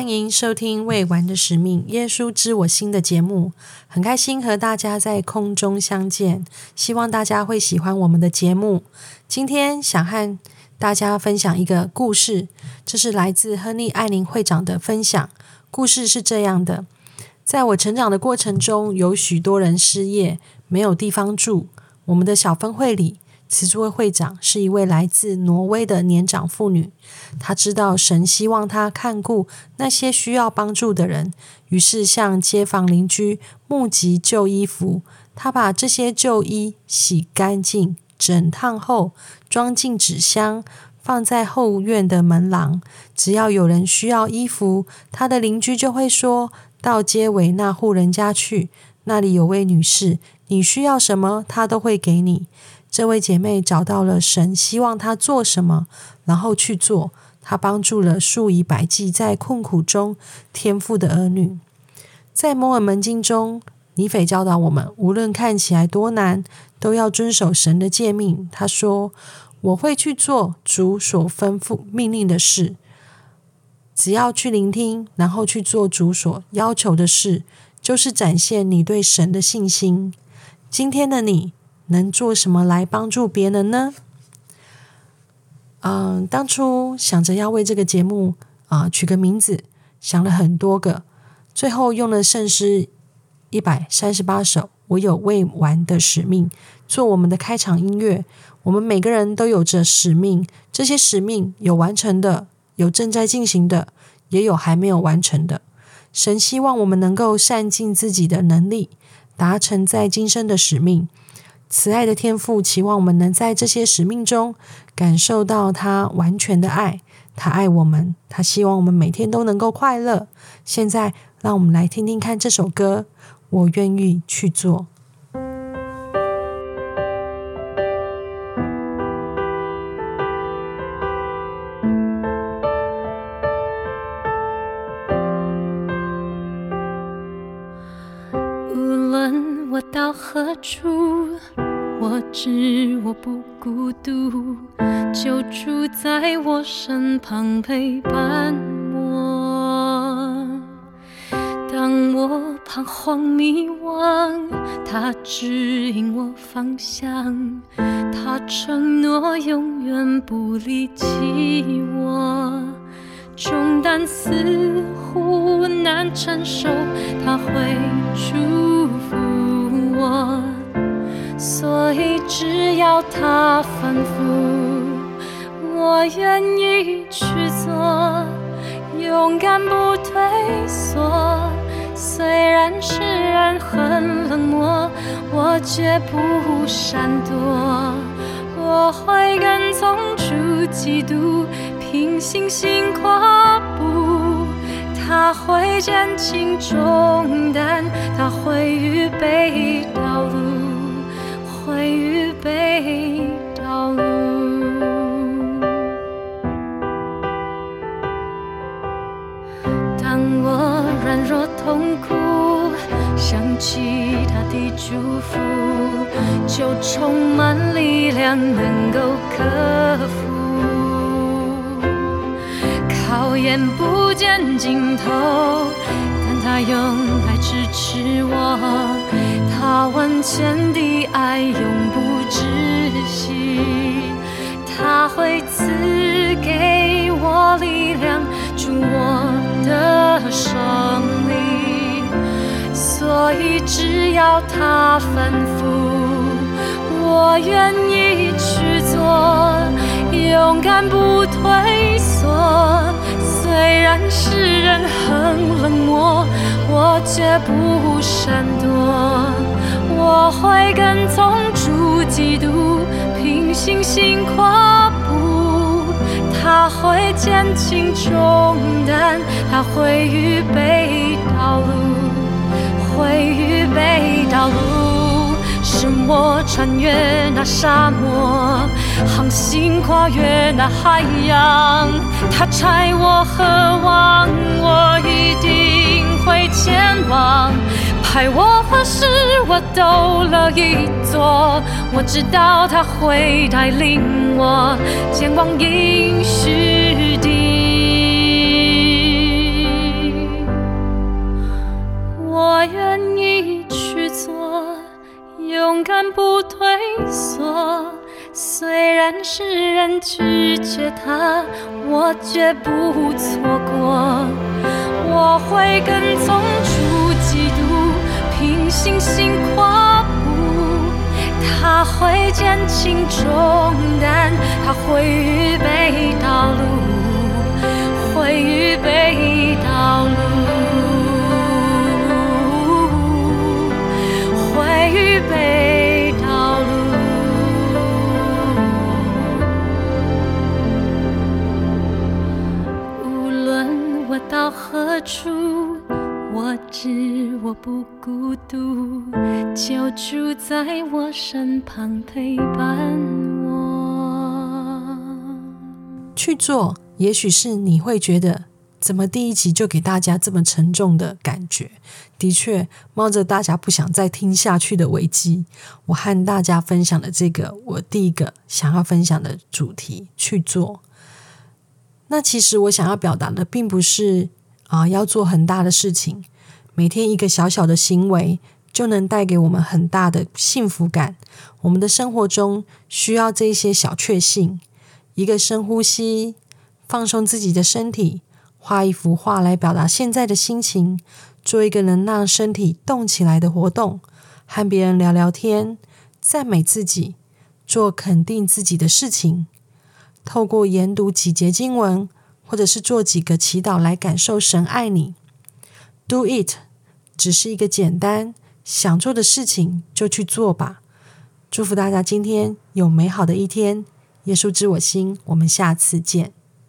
欢迎收听《未完的使命》耶稣知我心的节目，很开心和大家在空中相见，希望大家会喜欢我们的节目。今天想和大家分享一个故事，这是来自亨利·艾琳会长的分享。故事是这样的：在我成长的过程中，有许多人失业，没有地方住。我们的小分会里。慈珠会会长是一位来自挪威的年长妇女，她知道神希望她看顾那些需要帮助的人，于是向街坊邻居募集旧衣服。她把这些旧衣洗干净、整烫后，装进纸箱，放在后院的门廊。只要有人需要衣服，她的邻居就会说到街尾那户人家去，那里有位女士，你需要什么，她都会给你。这位姐妹找到了神，希望她做什么，然后去做。她帮助了数以百计在困苦中天赋的儿女。在摩尔门经中，尼斐教导我们，无论看起来多难，都要遵守神的诫命。他说：“我会去做主所吩咐命令的事。只要去聆听，然后去做主所要求的事，就是展现你对神的信心。”今天的你。能做什么来帮助别人呢？嗯，当初想着要为这个节目啊取个名字，想了很多个，最后用了圣诗一百三十八首。我有未完的使命，做我们的开场音乐。我们每个人都有着使命，这些使命有完成的，有正在进行的，也有还没有完成的。神希望我们能够善尽自己的能力，达成在今生的使命。慈爱的天父期望我们能在这些使命中感受到他完全的爱，他爱我们，他希望我们每天都能够快乐。现在，让我们来听听看这首歌，我愿意去做。何处。我知我不孤独，就住在我身旁陪伴我。当我彷徨迷惘，他指引我方向，他承诺永远不离弃我。重担似乎难承受，他会祝福我。所以只要他吩咐，我愿意去做，勇敢不退缩。虽然世人很冷漠，我绝不闪躲。我会跟从主基督，凭信心跨步。他会减轻重担，他会预备道路。会预备道路。当我软弱痛苦，想起他的祝福，就充满力量，能够克服。考验不见尽头，但他用爱支持我。他万千的爱永不止息，他会赐给我力量，助我的胜利。所以只要他吩咐，我愿意去做，勇敢不退缩。虽然世人很冷漠，我绝不闪躲。我会跟从主基督，凭信心跨步。他会减轻重担，他会预备道路，会预备道路，我穿越那沙漠，航行跨越那海洋。他差我何往，我一定会前往。派我何事，我都乐意做。我知道他会带领我前往应许不退缩，虽然世人拒绝他，我绝不错过。我会跟从主，基督，凭信心跨步，他会减轻重担，他会预备道路，会预备道路。孤独，就住在我身旁陪伴我。去做，也许是你会觉得，怎么第一集就给大家这么沉重的感觉？的确，冒着大家不想再听下去的危机，我和大家分享的这个我第一个想要分享的主题去做。那其实我想要表达的，并不是啊要做很大的事情，每天一个小小的行为就能带给我们很大的幸福感。我们的生活中需要这些小确幸，一个深呼吸，放松自己的身体，画一幅画来表达现在的心情，做一个能让身体动起来的活动，和别人聊聊天，赞美自己，做肯定自己的事情。透过研读几节经文，或者是做几个祈祷来感受神爱你。Do it，只是一个简单想做的事情，就去做吧。祝福大家今天有美好的一天。耶稣知我心，我们下次见。